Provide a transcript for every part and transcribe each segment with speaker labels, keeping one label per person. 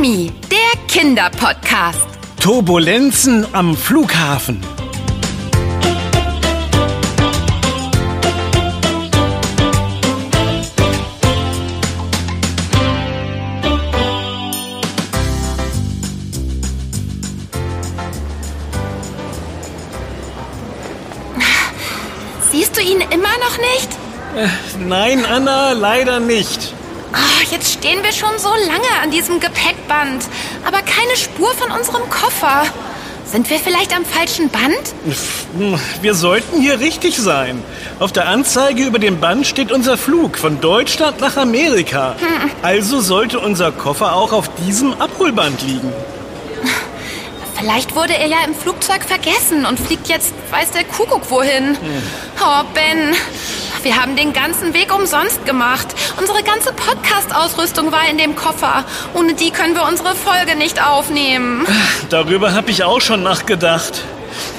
Speaker 1: Mami, der Kinderpodcast.
Speaker 2: Turbulenzen am Flughafen.
Speaker 1: Siehst du ihn immer noch nicht?
Speaker 2: Nein, Anna, leider nicht.
Speaker 1: Oh, jetzt stehen wir schon so lange an diesem Gepäckband, aber keine Spur von unserem Koffer. Sind wir vielleicht am falschen Band?
Speaker 2: Wir sollten hier richtig sein. Auf der Anzeige über dem Band steht unser Flug von Deutschland nach Amerika. Also sollte unser Koffer auch auf diesem Abholband liegen.
Speaker 1: Vielleicht wurde er ja im Flugzeug vergessen und fliegt jetzt, weiß der Kuckuck wohin. Oh, Ben, wir haben den ganzen Weg umsonst gemacht. Unsere ganze Podcast-Ausrüstung war in dem Koffer. Ohne die können wir unsere Folge nicht aufnehmen.
Speaker 2: Darüber habe ich auch schon nachgedacht.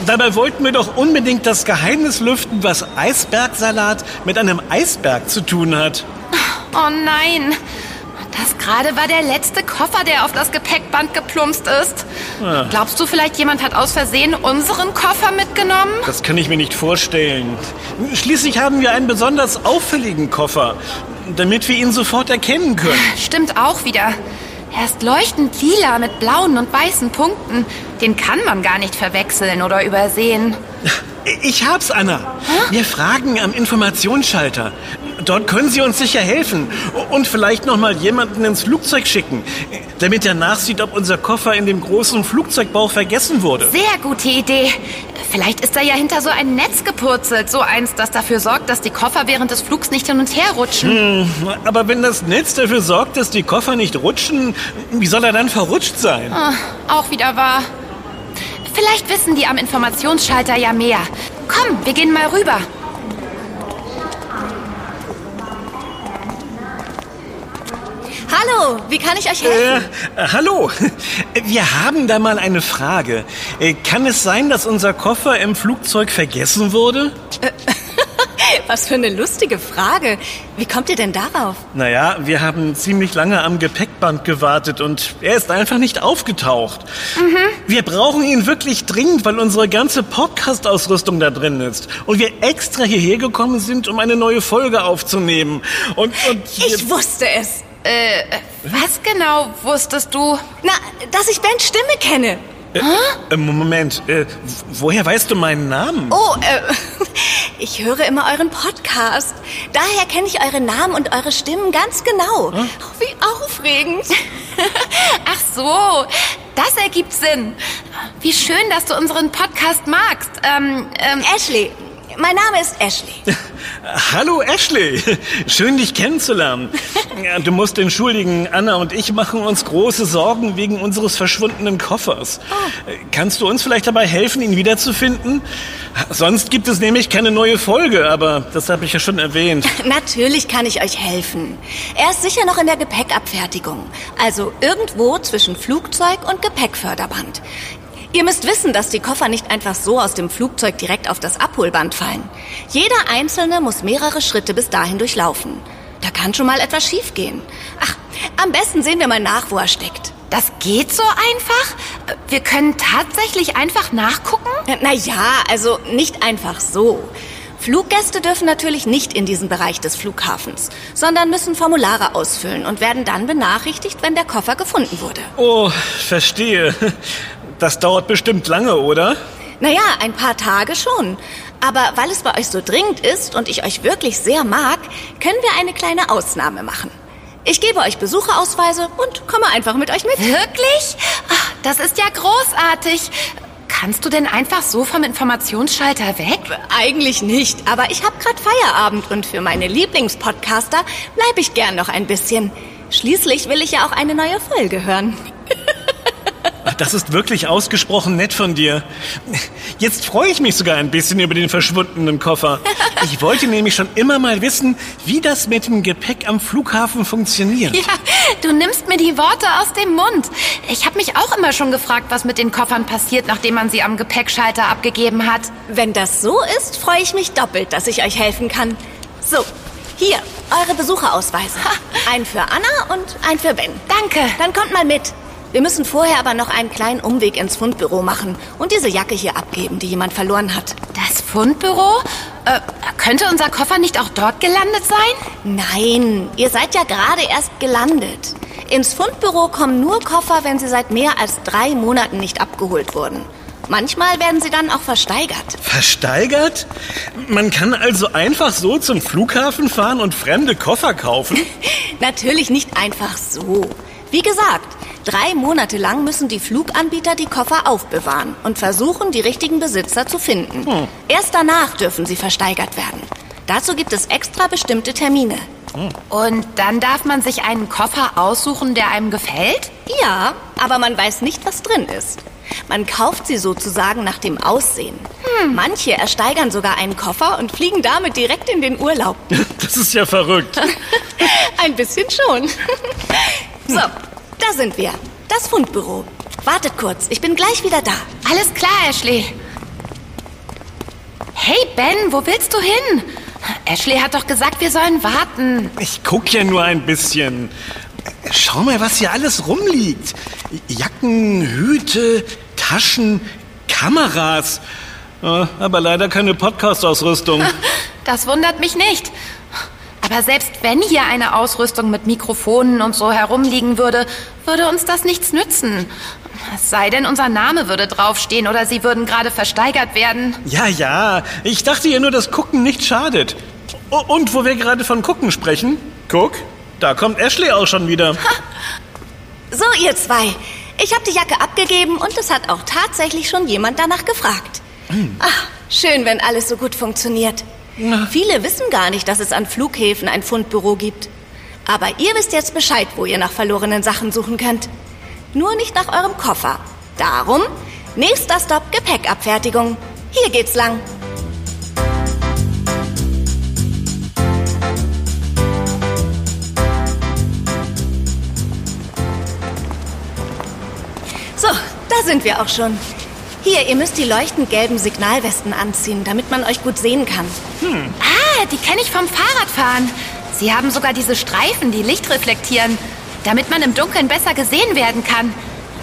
Speaker 2: Dabei wollten wir doch unbedingt das Geheimnis lüften, was Eisbergsalat mit einem Eisberg zu tun hat.
Speaker 1: Oh nein. Das gerade war der letzte Koffer, der auf das Gepäckband geplumpst ist.
Speaker 2: Ah.
Speaker 1: Glaubst du vielleicht, jemand hat aus Versehen unseren Koffer mitgenommen?
Speaker 2: Das kann ich mir nicht vorstellen. Schließlich haben wir einen besonders auffälligen Koffer, damit wir ihn sofort erkennen können.
Speaker 1: Stimmt auch wieder. Er ist leuchtend lila mit blauen und weißen Punkten. Den kann man gar nicht verwechseln oder übersehen.
Speaker 2: Ich hab's, Anna. Wir fragen am Informationsschalter. Dort können Sie uns sicher helfen und vielleicht noch mal jemanden ins Flugzeug schicken, damit er nachsieht, ob unser Koffer in dem großen Flugzeugbauch vergessen wurde.
Speaker 1: Sehr gute Idee. Vielleicht ist da ja hinter so ein Netz gepurzelt. So eins, das dafür sorgt, dass die Koffer während des Flugs nicht hin und her rutschen.
Speaker 2: Aber wenn das Netz dafür sorgt, dass die Koffer nicht rutschen, wie soll er dann verrutscht sein?
Speaker 1: Ah, auch wieder wahr. Vielleicht wissen die am Informationsschalter ja mehr. Komm, wir gehen mal rüber.
Speaker 3: Hallo, wie kann ich euch helfen?
Speaker 2: Äh, äh, hallo, wir haben da mal eine Frage. Äh, kann es sein, dass unser Koffer im Flugzeug vergessen wurde?
Speaker 3: Was für eine lustige Frage. Wie kommt ihr denn darauf?
Speaker 2: Naja, wir haben ziemlich lange am Gepäckband gewartet und er ist einfach nicht aufgetaucht. Wir brauchen ihn wirklich dringend, weil unsere ganze Podcast-Ausrüstung da drin ist. Und wir extra hierher gekommen sind, um eine neue Folge aufzunehmen. Und, und
Speaker 3: Ich wusste es.
Speaker 1: Äh, was genau wusstest du?
Speaker 3: Na, dass ich Bens Stimme kenne.
Speaker 2: äh, Moment, äh, woher weißt du meinen Namen?
Speaker 3: Oh, äh, ich höre immer euren Podcast. Daher kenne ich eure Namen und eure Stimmen ganz genau. Oh, wie aufregend.
Speaker 1: Ach so, das ergibt Sinn. Wie schön, dass du unseren Podcast magst. Ähm, ähm,
Speaker 3: Ashley. Mein Name ist Ashley.
Speaker 2: Hallo Ashley, schön dich kennenzulernen. Du musst entschuldigen, Anna und ich machen uns große Sorgen wegen unseres verschwundenen Koffers. Äh, Kannst du uns vielleicht dabei helfen, ihn wiederzufinden? Sonst gibt es nämlich keine neue Folge, aber das habe ich ja schon erwähnt.
Speaker 3: Natürlich kann ich euch helfen. Er ist sicher noch in der Gepäckabfertigung. Also irgendwo zwischen Flugzeug und Gepäckförderband. Ihr müsst wissen, dass die Koffer nicht einfach so aus dem Flugzeug direkt auf das Abholband fallen. Jeder einzelne muss mehrere Schritte bis dahin durchlaufen. Da kann schon mal etwas schiefgehen. Ach, am besten sehen wir mal nach, wo er steckt.
Speaker 1: das geht so einfach? Wir können tatsächlich einfach nachgucken?
Speaker 3: Na ja, also nicht einfach so. Fluggäste dürfen natürlich nicht in diesen Bereich des Flughafens, sondern müssen Formulare ausfüllen und werden dann benachrichtigt, wenn der Koffer gefunden wurde.
Speaker 2: Oh, verstehe. Das dauert bestimmt lange, oder?
Speaker 3: Naja, ein paar Tage schon. Aber weil es bei euch so dringend ist und ich euch wirklich sehr mag, können wir eine kleine Ausnahme machen. Ich gebe euch Besucherausweise und komme einfach mit euch mit.
Speaker 1: Wirklich? Ach, das ist ja großartig. Kannst du denn einfach so vom Informationsschalter weg?
Speaker 3: Eigentlich nicht, aber ich habe gerade Feierabend und für meine Lieblingspodcaster bleibe ich gern noch ein bisschen. Schließlich will ich ja auch eine neue Folge hören.
Speaker 2: Das ist wirklich ausgesprochen nett von dir. Jetzt freue ich mich sogar ein bisschen über den verschwundenen Koffer. Ich wollte nämlich schon immer mal wissen, wie das mit dem Gepäck am Flughafen funktioniert.
Speaker 1: Ja, du nimmst mir die Worte aus dem Mund. Ich habe mich auch immer schon gefragt, was mit den Koffern passiert, nachdem man sie am Gepäckschalter abgegeben hat.
Speaker 3: Wenn das so ist, freue ich mich doppelt, dass ich euch helfen kann. So, hier, eure Besucherausweise. Ein für Anna und ein für Ben.
Speaker 1: Danke.
Speaker 3: Dann kommt mal mit. Wir müssen vorher aber noch einen kleinen Umweg ins Fundbüro machen und diese Jacke hier abgeben, die jemand verloren hat.
Speaker 1: Das Fundbüro? Äh, könnte unser Koffer nicht auch dort gelandet sein?
Speaker 3: Nein, ihr seid ja gerade erst gelandet. Ins Fundbüro kommen nur Koffer, wenn sie seit mehr als drei Monaten nicht abgeholt wurden. Manchmal werden sie dann auch versteigert.
Speaker 2: Versteigert? Man kann also einfach so zum Flughafen fahren und fremde Koffer kaufen?
Speaker 3: Natürlich nicht einfach so. Wie gesagt, drei Monate lang müssen die Fluganbieter die Koffer aufbewahren und versuchen, die richtigen Besitzer zu finden.
Speaker 2: Hm.
Speaker 3: Erst danach dürfen sie versteigert werden. Dazu gibt es extra bestimmte Termine.
Speaker 1: Und dann darf man sich einen Koffer aussuchen, der einem gefällt?
Speaker 3: Ja, aber man weiß nicht, was drin ist. Man kauft sie sozusagen nach dem Aussehen. Manche ersteigern sogar einen Koffer und fliegen damit direkt in den Urlaub.
Speaker 2: Das ist ja verrückt.
Speaker 3: Ein bisschen schon. So, da sind wir. Das Fundbüro. Wartet kurz, ich bin gleich wieder da.
Speaker 1: Alles klar, Ashley. Hey, Ben, wo willst du hin? Ashley hat doch gesagt, wir sollen warten.
Speaker 2: Ich guck ja nur ein bisschen. Schau mal, was hier alles rumliegt. Jacken, Hüte, Taschen, Kameras. Äh, Aber leider keine Podcast-Ausrüstung.
Speaker 1: Das wundert mich nicht. Aber selbst wenn hier eine Ausrüstung mit Mikrofonen und so herumliegen würde, würde uns das nichts nützen. Es sei denn, unser Name würde draufstehen oder sie würden gerade versteigert werden.
Speaker 2: Ja, ja. Ich dachte ja nur, dass Gucken nicht schadet. Und wo wir gerade von Gucken sprechen, guck, da kommt Ashley auch schon wieder.
Speaker 3: So, ihr zwei. Ich habe die Jacke abgegeben und es hat auch tatsächlich schon jemand danach gefragt. Ach, schön, wenn alles so gut funktioniert. Viele wissen gar nicht, dass es an Flughäfen ein Fundbüro gibt. Aber ihr wisst jetzt Bescheid, wo ihr nach verlorenen Sachen suchen könnt. Nur nicht nach eurem Koffer. Darum, nächster Stopp Gepäckabfertigung. Hier geht's lang. So, da sind wir auch schon. Hier, ihr müsst die leuchtend gelben Signalwesten anziehen, damit man euch gut sehen kann.
Speaker 1: Ah, die kenne ich vom Fahrradfahren. Sie haben sogar diese Streifen, die Licht reflektieren, damit man im Dunkeln besser gesehen werden kann.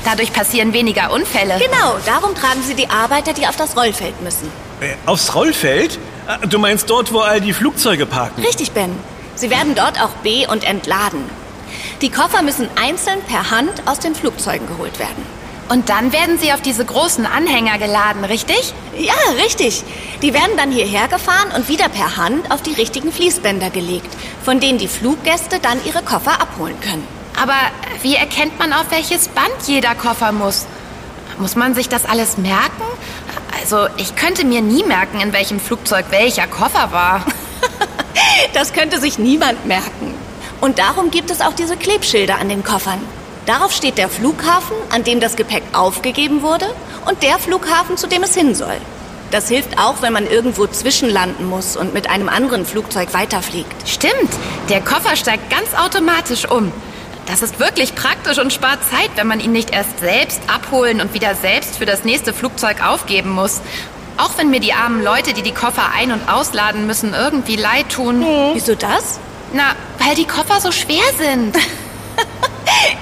Speaker 1: Dadurch passieren weniger Unfälle.
Speaker 3: Genau, darum tragen sie die Arbeiter, die auf das Rollfeld müssen.
Speaker 2: Äh, aufs Rollfeld? Ah, Du meinst dort, wo all die Flugzeuge parken?
Speaker 3: Richtig, Ben. Sie werden dort auch be- und entladen. Die Koffer müssen einzeln per Hand aus den Flugzeugen geholt werden.
Speaker 1: Und dann werden sie auf diese großen Anhänger geladen, richtig?
Speaker 3: Ja, richtig. Die werden dann hierher gefahren und wieder per Hand auf die richtigen Fließbänder gelegt, von denen die Fluggäste dann ihre Koffer abholen können.
Speaker 1: Aber wie erkennt man, auf welches Band jeder Koffer muss? Muss man sich das alles merken? Also, ich könnte mir nie merken, in welchem Flugzeug welcher Koffer war.
Speaker 3: Das könnte sich niemand merken. Und darum gibt es auch diese Klebschilder an den Koffern. Darauf steht der Flughafen, an dem das Gepäck aufgegeben wurde, und der Flughafen, zu dem es hin soll. Das hilft auch, wenn man irgendwo zwischenlanden muss und mit einem anderen Flugzeug weiterfliegt.
Speaker 1: Stimmt, der Koffer steigt ganz automatisch um. Das ist wirklich praktisch und spart Zeit, wenn man ihn nicht erst selbst abholen und wieder selbst für das nächste Flugzeug aufgeben muss. Auch wenn mir die armen Leute, die die Koffer ein- und ausladen müssen, irgendwie leid tun.
Speaker 3: Wieso das?
Speaker 1: Na, weil die Koffer so schwer sind.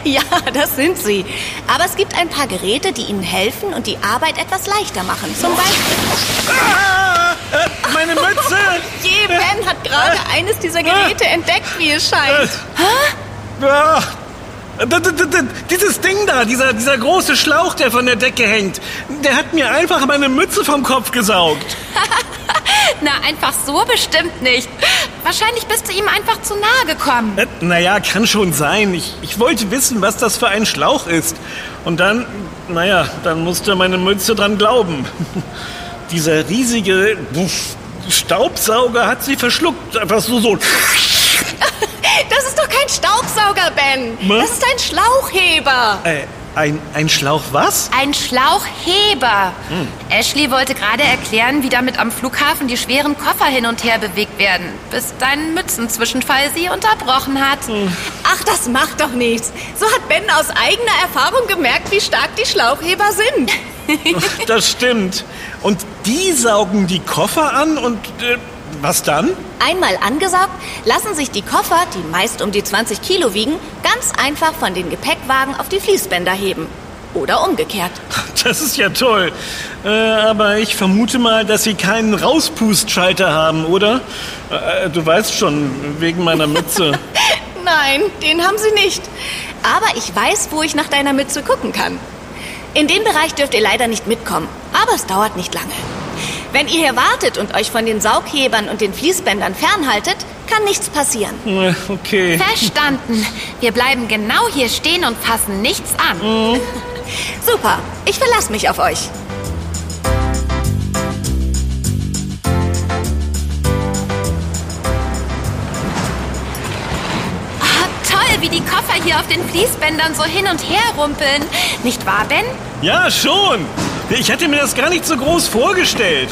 Speaker 3: Ja, das sind sie. Aber es gibt ein paar Geräte, die ihnen helfen und die Arbeit etwas leichter machen. Zum Beispiel...
Speaker 2: Ah, äh, meine Mütze!
Speaker 3: Je, Ben hat gerade eines dieser Geräte entdeckt, wie es scheint.
Speaker 2: D- Dieses Ding da, dieser, dieser große Schlauch, der von der Decke hängt, der hat mir einfach meine Mütze vom Kopf gesaugt.
Speaker 1: Na, einfach so bestimmt nicht. Wahrscheinlich bist du ihm einfach zu nahe gekommen.
Speaker 2: Äh, naja, kann schon sein. Ich, ich wollte wissen, was das für ein Schlauch ist. Und dann, naja, dann musste meine Mütze dran glauben. Dieser riesige Staubsauger hat sie verschluckt. Einfach so, so.
Speaker 3: Das ist doch kein Staubsauger, Ben.
Speaker 2: Was?
Speaker 3: Das ist ein Schlauchheber.
Speaker 2: Äh, ein, ein Schlauch was?
Speaker 1: Ein Schlauchheber. Ashley wollte gerade erklären, wie damit am Flughafen die schweren Koffer hin und her bewegt werden, bis dein Mützenzwischenfall sie unterbrochen hat.
Speaker 3: Ach, das macht doch nichts. So hat Ben aus eigener Erfahrung gemerkt, wie stark die Schlauchheber sind.
Speaker 2: Das stimmt. Und die saugen die Koffer an und äh, was dann?
Speaker 3: Einmal angesaugt, lassen sich die Koffer, die meist um die 20 Kilo wiegen, ganz einfach von den Gepäckwagen auf die Fließbänder heben. Oder umgekehrt.
Speaker 2: Das ist ja toll. Äh, aber ich vermute mal, dass Sie keinen Rauspustschalter haben, oder? Äh, du weißt schon, wegen meiner Mütze.
Speaker 3: Nein, den haben Sie nicht. Aber ich weiß, wo ich nach deiner Mütze gucken kann. In den Bereich dürft ihr leider nicht mitkommen, aber es dauert nicht lange. Wenn ihr hier wartet und euch von den Saughebern und den Fließbändern fernhaltet, kann nichts passieren.
Speaker 2: Okay.
Speaker 1: Verstanden. Wir bleiben genau hier stehen und fassen nichts an.
Speaker 3: Super, ich verlasse mich auf euch.
Speaker 1: Ah, toll, wie die Koffer hier auf den Fließbändern so hin und her rumpeln. Nicht wahr, Ben?
Speaker 2: Ja, schon. Ich hatte mir das gar nicht so groß vorgestellt.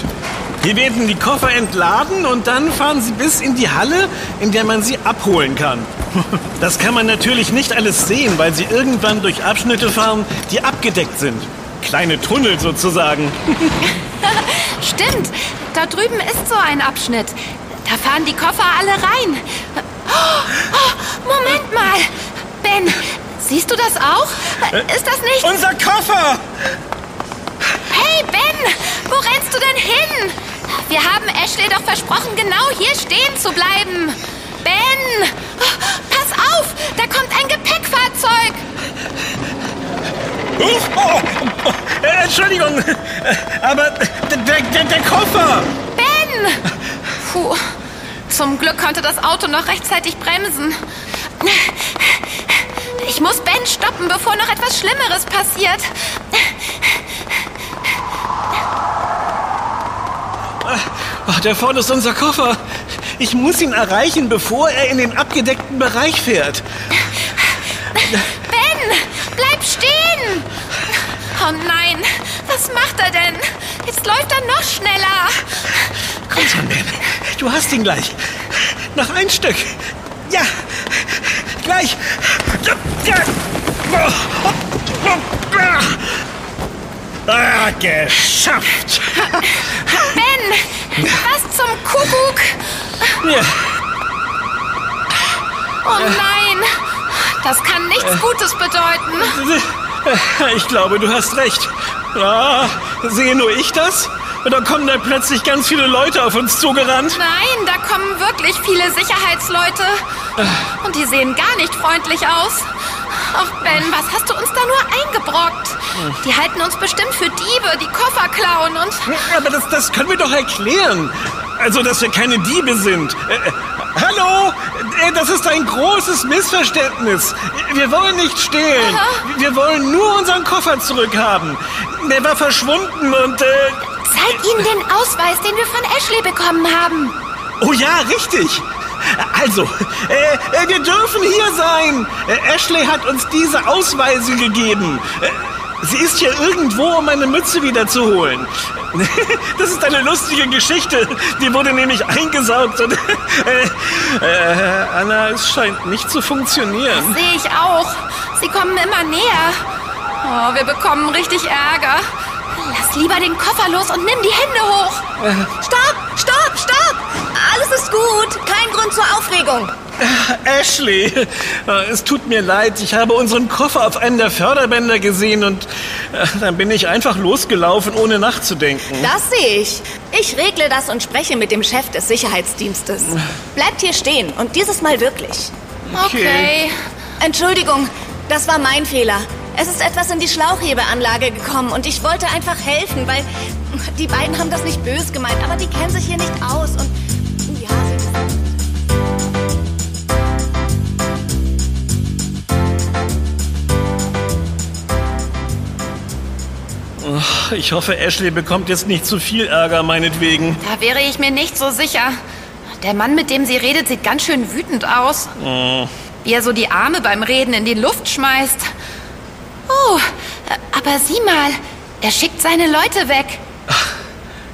Speaker 2: Hier werden die Koffer entladen und dann fahren sie bis in die Halle, in der man sie abholen kann. Das kann man natürlich nicht alles sehen, weil sie irgendwann durch Abschnitte fahren, die abgedeckt sind. Kleine Tunnel sozusagen.
Speaker 1: Stimmt, da drüben ist so ein Abschnitt. Da fahren die Koffer alle rein. Oh, oh, Moment mal. Ben, siehst du das auch? Ist das nicht...
Speaker 2: Unser Koffer!
Speaker 1: Hey, Ben, wo rennst du denn hin? Wir haben Ashley doch versprochen, genau hier stehen zu bleiben. Ben, oh, pass auf, da kommt ein Gepäckfahrzeug.
Speaker 2: Huch, oh, oh, äh, Entschuldigung, äh, aber der, der, der Koffer!
Speaker 1: Ben! Puh, zum Glück konnte das Auto noch rechtzeitig bremsen. Ich muss Ben stoppen, bevor noch etwas Schlimmeres passiert.
Speaker 2: Ach, der vorne ist unser Koffer. Ich muss ihn erreichen, bevor er in den abgedeckten Bereich fährt.
Speaker 1: Ben, bleib stehen! Oh nein, was macht er denn? Jetzt läuft er noch schneller.
Speaker 2: Komm schon, Ben. Du hast ihn gleich. Noch ein Stück. Ja, gleich. Ah, geschafft.
Speaker 1: Ben, was zum Kuckuck?
Speaker 2: Ja.
Speaker 1: Oh nein, das kann nichts Gutes bedeuten.
Speaker 2: Ich glaube, du hast recht. Ah, sehe nur ich das? Oder kommen da plötzlich ganz viele Leute auf uns zugerannt?
Speaker 1: Nein, da kommen wirklich viele Sicherheitsleute. Und die sehen gar nicht freundlich aus. Ach Ben, was hast du uns da nur eingebrockt? Die halten uns bestimmt für Diebe, die Koffer klauen und...
Speaker 2: Aber das, das können wir doch erklären. Also, dass wir keine Diebe sind. Äh, äh, hallo? Äh, das ist ein großes Missverständnis. Wir wollen nicht stehlen.
Speaker 1: Aha.
Speaker 2: Wir wollen nur unseren Koffer zurückhaben. Der war verschwunden und... Äh,
Speaker 1: Zeig ihnen den Ausweis, den wir von Ashley bekommen haben.
Speaker 2: oh ja, richtig. Also, äh, äh, wir dürfen hier sein. Ashley hat uns diese Ausweise gegeben. Äh, sie ist hier irgendwo, um meine Mütze wiederzuholen. Das ist eine lustige Geschichte. Die wurde nämlich eingesaugt und äh, äh, Anna, es scheint nicht zu funktionieren.
Speaker 1: Sehe ich auch. Sie kommen immer näher. Oh, wir bekommen richtig Ärger. Lass lieber den Koffer los und nimm die Hände hoch.
Speaker 3: Stopp, stopp, stopp! Alles ist gut, kein Grund zur Aufregung.
Speaker 2: Ashley, äh, es tut mir leid. Ich habe unseren Koffer auf einem der Förderbänder gesehen und äh, dann bin ich einfach losgelaufen, ohne nachzudenken.
Speaker 3: Das sehe ich. Ich regle das und spreche mit dem Chef des Sicherheitsdienstes. Bleibt hier stehen und dieses Mal wirklich.
Speaker 1: Okay.
Speaker 3: Entschuldigung, das war mein Fehler. Es ist etwas in die Schlauchhebeanlage gekommen und ich wollte einfach helfen, weil die beiden haben das nicht böse gemeint, aber die kennen sich hier nicht aus und
Speaker 2: Ich hoffe, Ashley bekommt jetzt nicht zu viel Ärger, meinetwegen.
Speaker 1: Da wäre ich mir nicht so sicher. Der Mann, mit dem sie redet, sieht ganz schön wütend aus. Wie er so die Arme beim Reden in die Luft schmeißt. Oh, aber sieh mal, er schickt seine Leute weg.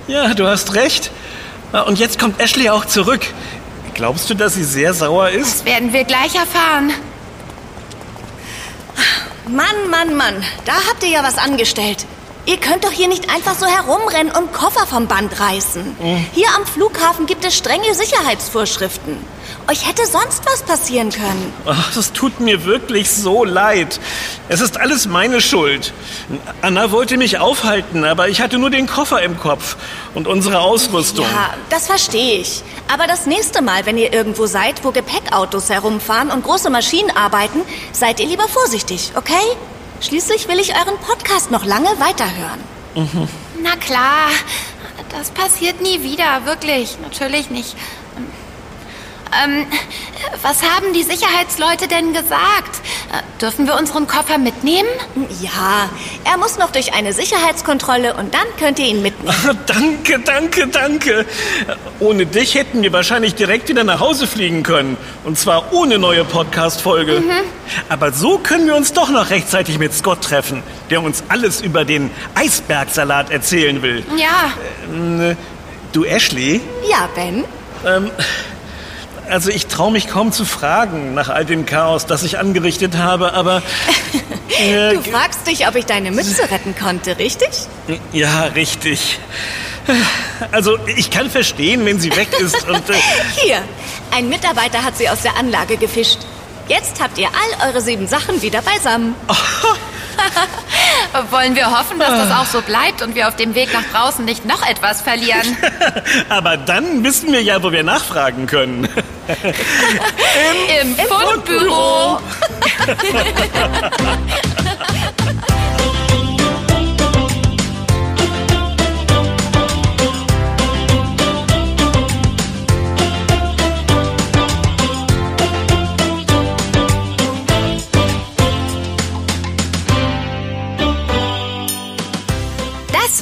Speaker 2: Ja, du hast recht. Ah, Und jetzt kommt Ashley auch zurück. Glaubst du, dass sie sehr sauer ist?
Speaker 1: Das werden wir gleich erfahren.
Speaker 3: Mann, Mann, Mann, da habt ihr ja was angestellt. Ihr könnt doch hier nicht einfach so herumrennen und Koffer vom Band reißen. Hier am Flughafen gibt es strenge Sicherheitsvorschriften. Euch hätte sonst was passieren können.
Speaker 2: Ach, das tut mir wirklich so leid. Es ist alles meine Schuld. Anna wollte mich aufhalten, aber ich hatte nur den Koffer im Kopf und unsere Ausrüstung.
Speaker 3: Ja, das verstehe ich. Aber das nächste Mal, wenn ihr irgendwo seid, wo Gepäckautos herumfahren und große Maschinen arbeiten, seid ihr lieber vorsichtig, okay? Schließlich will ich euren Podcast noch lange weiterhören.
Speaker 1: Na klar, das passiert nie wieder, wirklich, natürlich nicht. Ähm, was haben die Sicherheitsleute denn gesagt? Dürfen wir unseren Koffer mitnehmen?
Speaker 3: Ja, er muss noch durch eine Sicherheitskontrolle und dann könnt ihr ihn mitnehmen.
Speaker 2: Danke, danke, danke. Ohne dich hätten wir wahrscheinlich direkt wieder nach Hause fliegen können. Und zwar ohne neue Podcast-Folge. Aber so können wir uns doch noch rechtzeitig mit Scott treffen, der uns alles über den Eisbergsalat erzählen will.
Speaker 1: Ja,
Speaker 2: Ähm, Du, Ashley?
Speaker 3: Ja, Ben?
Speaker 2: Ähm, also ich traue mich kaum zu fragen nach all dem Chaos, das ich angerichtet habe, aber... Äh,
Speaker 3: Du fragst dich, ob ich deine Mütze retten konnte, richtig?
Speaker 2: ja, richtig. Also ich kann verstehen, wenn sie weg ist und... Äh,
Speaker 3: Hier, ein Mitarbeiter hat sie aus der Anlage gefischt. Jetzt habt ihr all eure sieben Sachen wieder beisammen.
Speaker 1: wollen wir hoffen, dass das auch so bleibt und wir auf dem Weg nach draußen nicht noch etwas verlieren.
Speaker 2: aber dann wissen wir ja, wo wir nachfragen können.
Speaker 1: Im Fundbüro.